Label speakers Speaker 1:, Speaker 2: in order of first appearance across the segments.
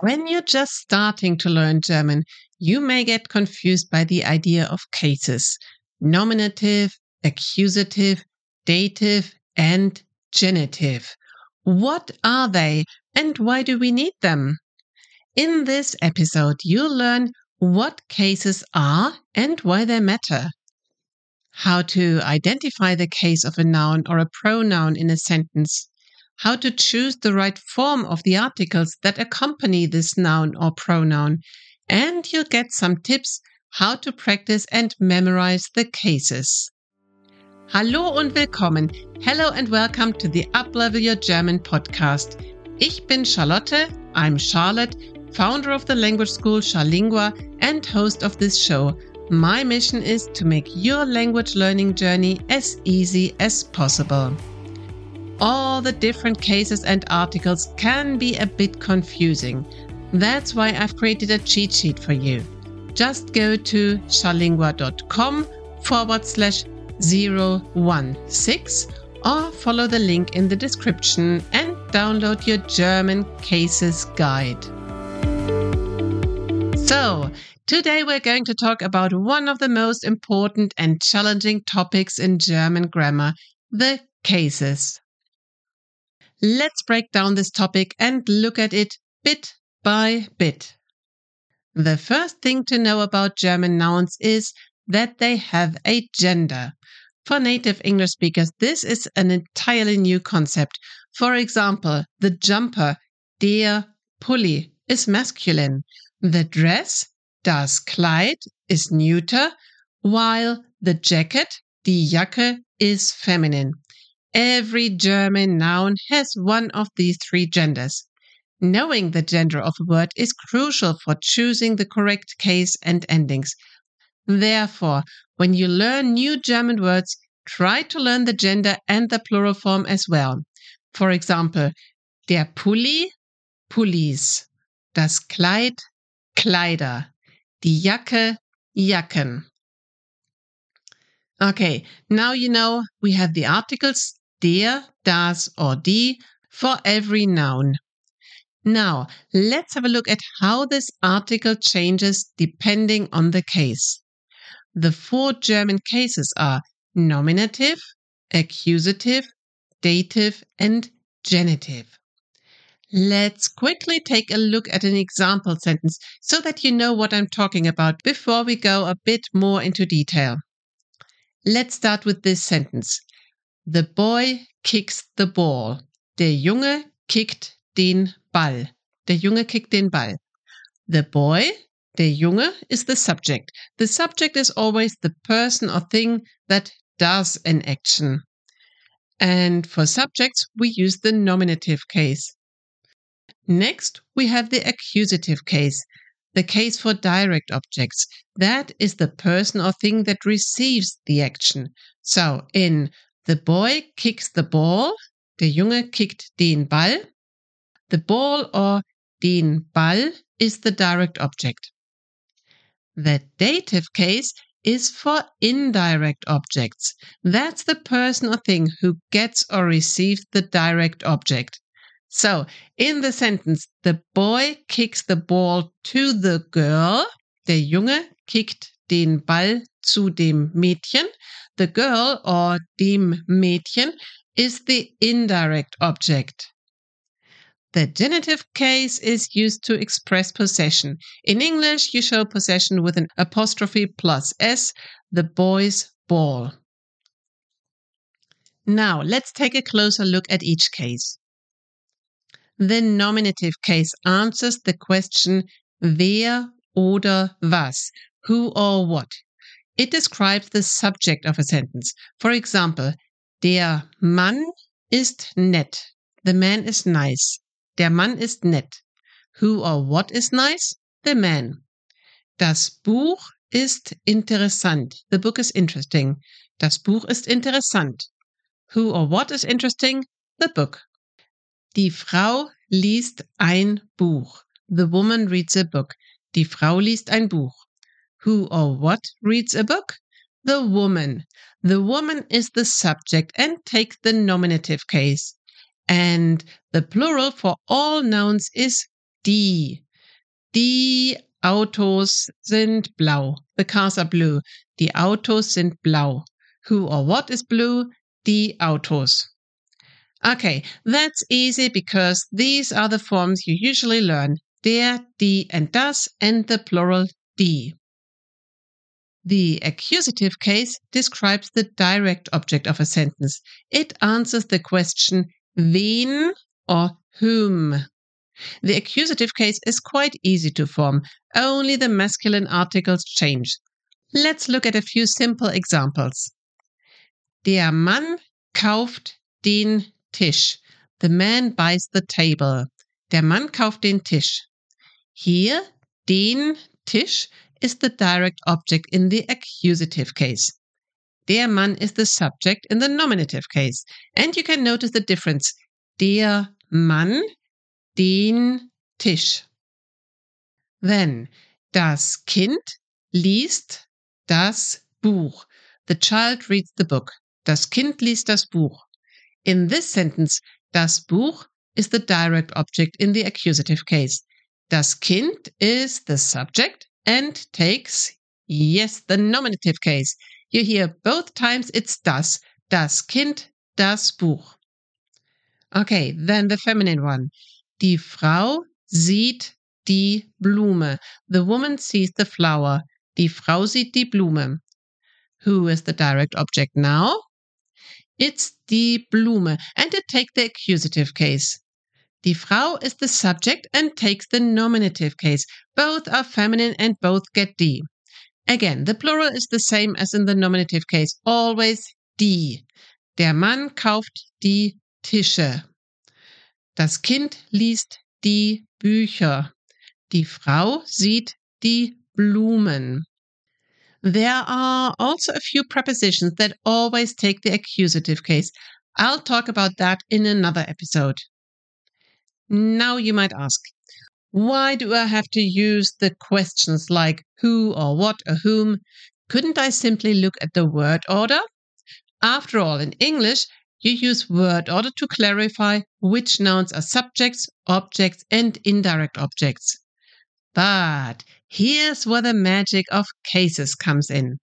Speaker 1: When you're just starting to learn German, you may get confused by the idea of cases nominative, accusative, dative, and genitive. What are they and why do we need them? In this episode, you'll learn what cases are and why they matter, how to identify the case of a noun or a pronoun in a sentence, how to choose the right form of the articles that accompany this noun or pronoun, and you'll get some tips how to practice and memorize the cases. Hallo und willkommen. Hello and welcome to the Uplevel Your German podcast. Ich bin Charlotte. I'm Charlotte, founder of the language school Charlingua and host of this show. My mission is to make your language learning journey as easy as possible all the different cases and articles can be a bit confusing. That's why I've created a cheat sheet for you. Just go to charlingua.com forward slash 016 or follow the link in the description and download your German Cases Guide. So, today we're going to talk about one of the most important and challenging topics in German grammar the cases. Let's break down this topic and look at it bit by bit. The first thing to know about German nouns is that they have a gender. For native English speakers, this is an entirely new concept. For example, the jumper, der Pulli, is masculine. The dress, das Kleid, is neuter, while the jacket, die Jacke, is feminine. Every German noun has one of these three genders. Knowing the gender of a word is crucial for choosing the correct case and endings. Therefore, when you learn new German words, try to learn the gender and the plural form as well. For example, der Pulli, Pullis, das Kleid, Kleider, die Jacke, Jacken. Okay, now you know we have the articles der, das, or die for every noun. Now, let's have a look at how this article changes depending on the case. The four German cases are nominative, accusative, dative, and genitive. Let's quickly take a look at an example sentence so that you know what I'm talking about before we go a bit more into detail. Let's start with this sentence. The boy kicks the ball. Der Junge kickt den Ball. Der Junge kickt den Ball. The boy, der Junge, is the subject. The subject is always the person or thing that does an action. And for subjects, we use the nominative case. Next, we have the accusative case, the case for direct objects. That is the person or thing that receives the action. So in the boy kicks the ball. Der Junge kickt den Ball. The ball or den Ball is the direct object. The dative case is for indirect objects. That's the person or thing who gets or receives the direct object. So, in the sentence, the boy kicks the ball to the girl. Der Junge kickt den Ball zu dem Mädchen. The girl or dem Mädchen is the indirect object. The genitive case is used to express possession. In English, you show possession with an apostrophe plus s, the boy's ball. Now, let's take a closer look at each case. The nominative case answers the question wer oder was, who or what. It describes the subject of a sentence. For example, der Mann ist nett. The man is nice. Der Mann ist nett. Who or what is nice? The man. Das Buch ist interessant. The book is interesting. Das Buch ist interessant. Who or what is interesting? The book. Die Frau liest ein Buch. The woman reads a book. Die Frau liest ein Buch. Who or what reads a book? The woman. The woman is the subject and take the nominative case. And the plural for all nouns is die. Die Autos sind blau. The cars are blue. Die Autos sind blau. Who or what is blue? Die Autos. Okay, that's easy because these are the forms you usually learn. Der, die, and das, and the plural die. The accusative case describes the direct object of a sentence. It answers the question wen or whom. The accusative case is quite easy to form, only the masculine articles change. Let's look at a few simple examples. Der Mann kauft den Tisch. The man buys the table. Der Mann kauft den Tisch. Here, den Tisch is the direct object in the accusative case. Der Mann is the subject in the nominative case. And you can notice the difference. Der Mann, den Tisch. Then, das Kind liest das Buch. The child reads the book. Das Kind liest das Buch. In this sentence, das Buch is the direct object in the accusative case. Das Kind is the subject and takes, yes, the nominative case. You hear both times it's das, das Kind, das Buch. Okay, then the feminine one. Die Frau sieht die Blume. The woman sees the flower. Die Frau sieht die Blume. Who is the direct object now? It's die Blume, and it takes the accusative case. Die Frau is the subject and takes the nominative case. Both are feminine and both get die. Again, the plural is the same as in the nominative case, always die. Der Mann kauft die Tische. Das Kind liest die Bücher. Die Frau sieht die Blumen. There are also a few prepositions that always take the accusative case. I'll talk about that in another episode. Now you might ask, why do I have to use the questions like who or what or whom? Couldn't I simply look at the word order? After all, in English, you use word order to clarify which nouns are subjects, objects, and indirect objects. But here's where the magic of cases comes in.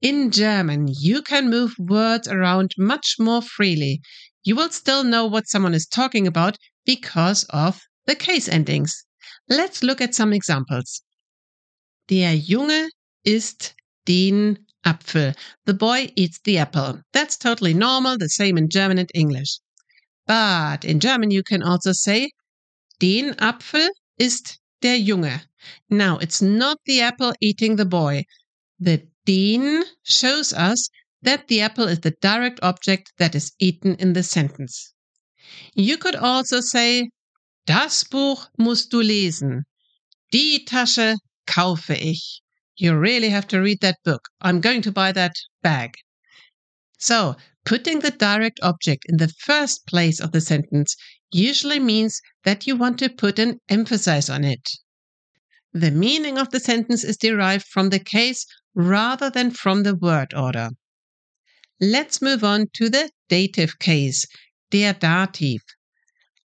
Speaker 1: In German, you can move words around much more freely. You will still know what someone is talking about because of the case endings. Let's look at some examples. Der Junge isst den Apfel. The boy eats the apple. That's totally normal, the same in German and English. But in German, you can also say, den Apfel isst der Junge. Now, it's not the apple eating the boy. The den shows us that the apple is the direct object that is eaten in the sentence. You could also say, das Buch musst du lesen. Die Tasche kaufe ich. You really have to read that book. I'm going to buy that bag. So, putting the direct object in the first place of the sentence usually means that you want to put an emphasis on it. The meaning of the sentence is derived from the case rather than from the word order. Let's move on to the dative case, der Dativ.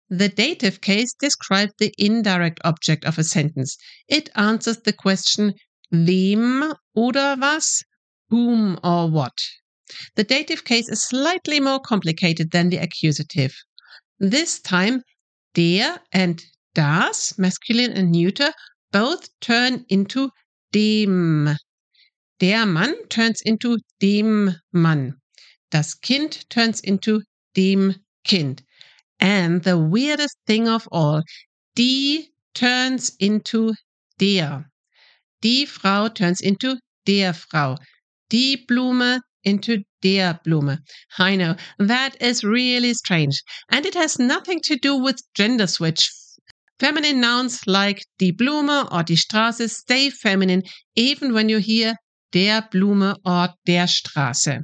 Speaker 1: The dative case describes the indirect object of a sentence. It answers the question wem oder was, whom or what. The dative case is slightly more complicated than the accusative. This time, der and das, masculine and neuter, both turn into dem. Der Mann turns into dem Mann. Das Kind turns into dem Kind. And the weirdest thing of all, die turns into der. Die Frau turns into der Frau. Die Blume into der Blume. I know, that is really strange. And it has nothing to do with gender switch. Feminine nouns like die Blume or die Straße stay feminine even when you hear der Blume or der Straße.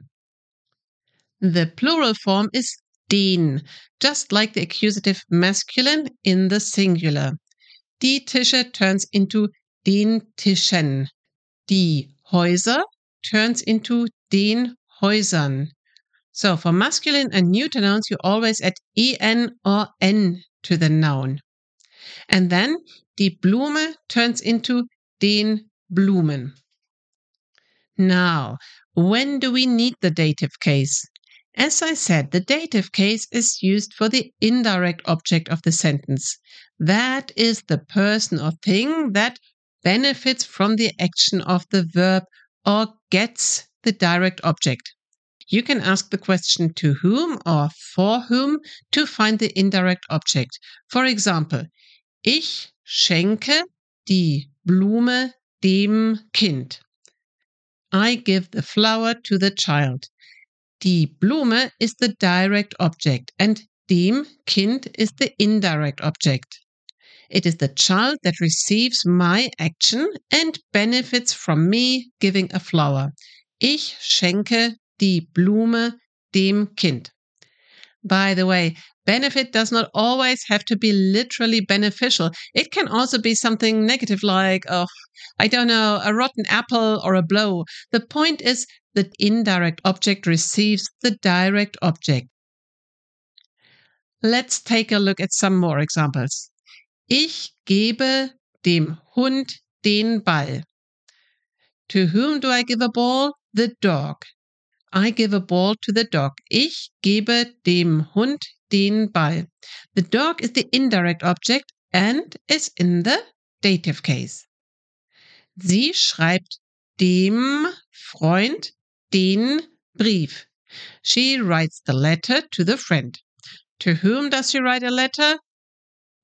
Speaker 1: The plural form is den, just like the accusative masculine in the singular. Die Tische turns into den Tischen. Die Häuser turns into den Häusern. So for masculine and neuter nouns, you always add en or n to the noun. And then die Blume turns into den Blumen. Now, when do we need the dative case? As I said, the dative case is used for the indirect object of the sentence. That is the person or thing that benefits from the action of the verb or gets the direct object. You can ask the question to whom or for whom to find the indirect object. For example, ich schenke die Blume dem Kind. I give the flower to the child. Die Blume is the direct object and dem Kind is the indirect object. It is the child that receives my action and benefits from me giving a flower. Ich schenke die Blume dem Kind. By the way, benefit does not always have to be literally beneficial. It can also be something negative like, oh, I don't know, a rotten apple or a blow. The point is the indirect object receives the direct object. Let's take a look at some more examples. Ich gebe dem Hund den Ball. To whom do I give a ball? The dog. I give a ball to the dog. Ich gebe dem Hund den Ball. The dog is the indirect object and is in the dative case. Sie schreibt dem Freund den Brief. She writes the letter to the friend. To whom does she write a letter?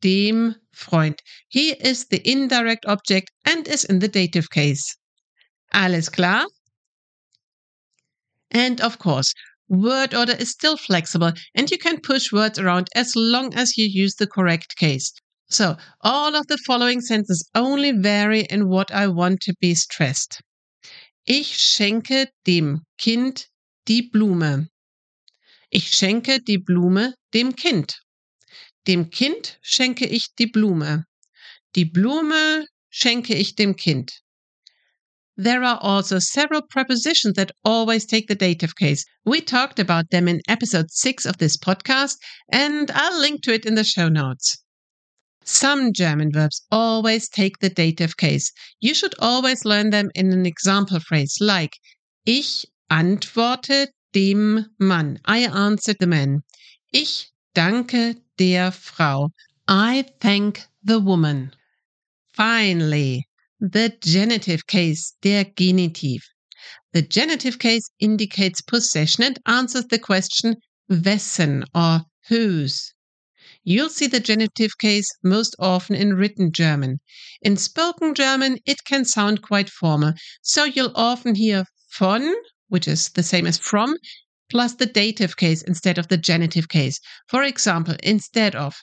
Speaker 1: Dem Freund. He is the indirect object and is in the dative case. Alles klar? And of course, word order is still flexible and you can push words around as long as you use the correct case. So, all of the following sentences only vary in what I want to be stressed. Ich schenke dem Kind die Blume. Ich schenke die Blume dem Kind. Dem Kind schenke ich die Blume. Die Blume schenke ich dem Kind. There are also several prepositions that always take the dative case. We talked about them in episode 6 of this podcast, and I'll link to it in the show notes. Some German verbs always take the dative case. You should always learn them in an example phrase like Ich antworte dem Mann. I answered the man. Ich danke der Frau. I thank the woman. Finally, the genitive case, der Genitiv. The genitive case indicates possession and answers the question wessen or whose. You'll see the genitive case most often in written German. In spoken German, it can sound quite formal, so you'll often hear von, which is the same as from, plus the dative case instead of the genitive case. For example, instead of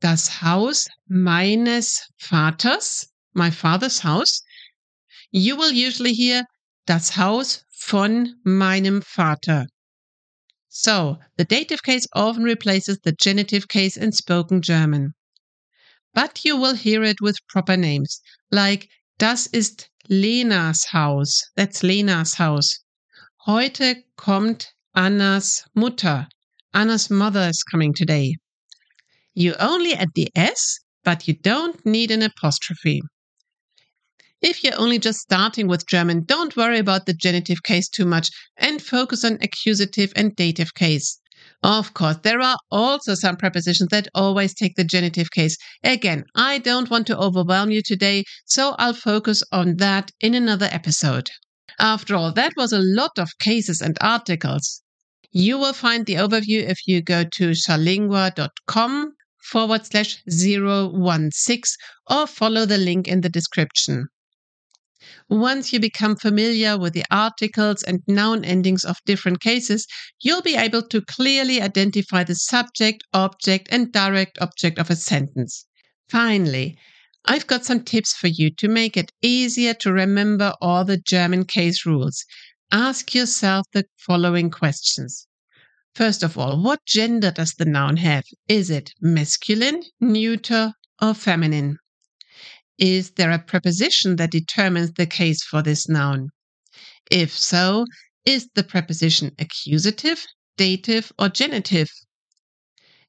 Speaker 1: das Haus meines Vaters, my father's house, you will usually hear das Haus von meinem Vater. So, the dative case often replaces the genitive case in spoken German. But you will hear it with proper names, like Das ist Lenas Haus. That's Lenas Haus. Heute kommt Annas Mutter. Anna's mother is coming today. You only add the S, but you don't need an apostrophe. If you're only just starting with German, don't worry about the genitive case too much and focus on accusative and dative case. Of course, there are also some prepositions that always take the genitive case. Again, I don't want to overwhelm you today, so I'll focus on that in another episode. After all, that was a lot of cases and articles. You will find the overview if you go to charlingua.com forward slash 016 or follow the link in the description. Once you become familiar with the articles and noun endings of different cases, you'll be able to clearly identify the subject, object, and direct object of a sentence. Finally, I've got some tips for you to make it easier to remember all the German case rules. Ask yourself the following questions. First of all, what gender does the noun have? Is it masculine, neuter, or feminine? Is there a preposition that determines the case for this noun? If so, is the preposition accusative, dative, or genitive?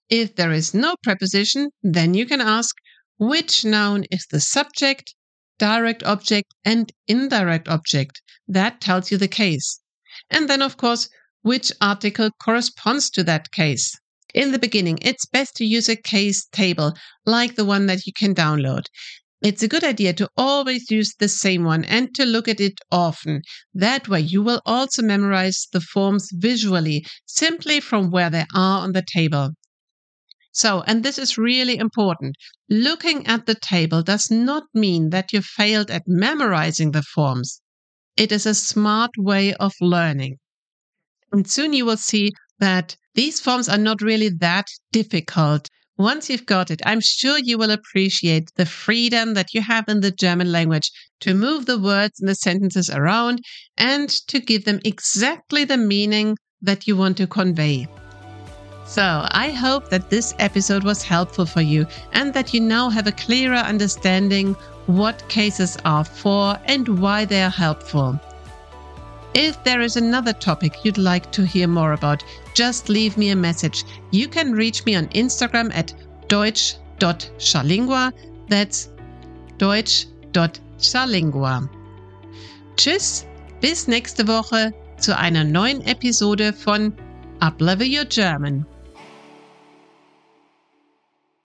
Speaker 1: If there is no preposition, then you can ask which noun is the subject, direct object, and indirect object. That tells you the case. And then, of course, which article corresponds to that case. In the beginning, it's best to use a case table like the one that you can download. It's a good idea to always use the same one and to look at it often. That way, you will also memorize the forms visually, simply from where they are on the table. So, and this is really important. Looking at the table does not mean that you failed at memorizing the forms. It is a smart way of learning. And soon you will see that these forms are not really that difficult. Once you've got it, I'm sure you will appreciate the freedom that you have in the German language to move the words and the sentences around and to give them exactly the meaning that you want to convey. So, I hope that this episode was helpful for you and that you now have a clearer understanding what cases are for and why they are helpful. If there is another topic you'd like to hear more about, just leave me a message. You can reach me on Instagram at deutsch.charlingua. That's deutsch.charlingua. Tschüss, bis nächste Woche zu einer neuen Episode von Uplevel Your German.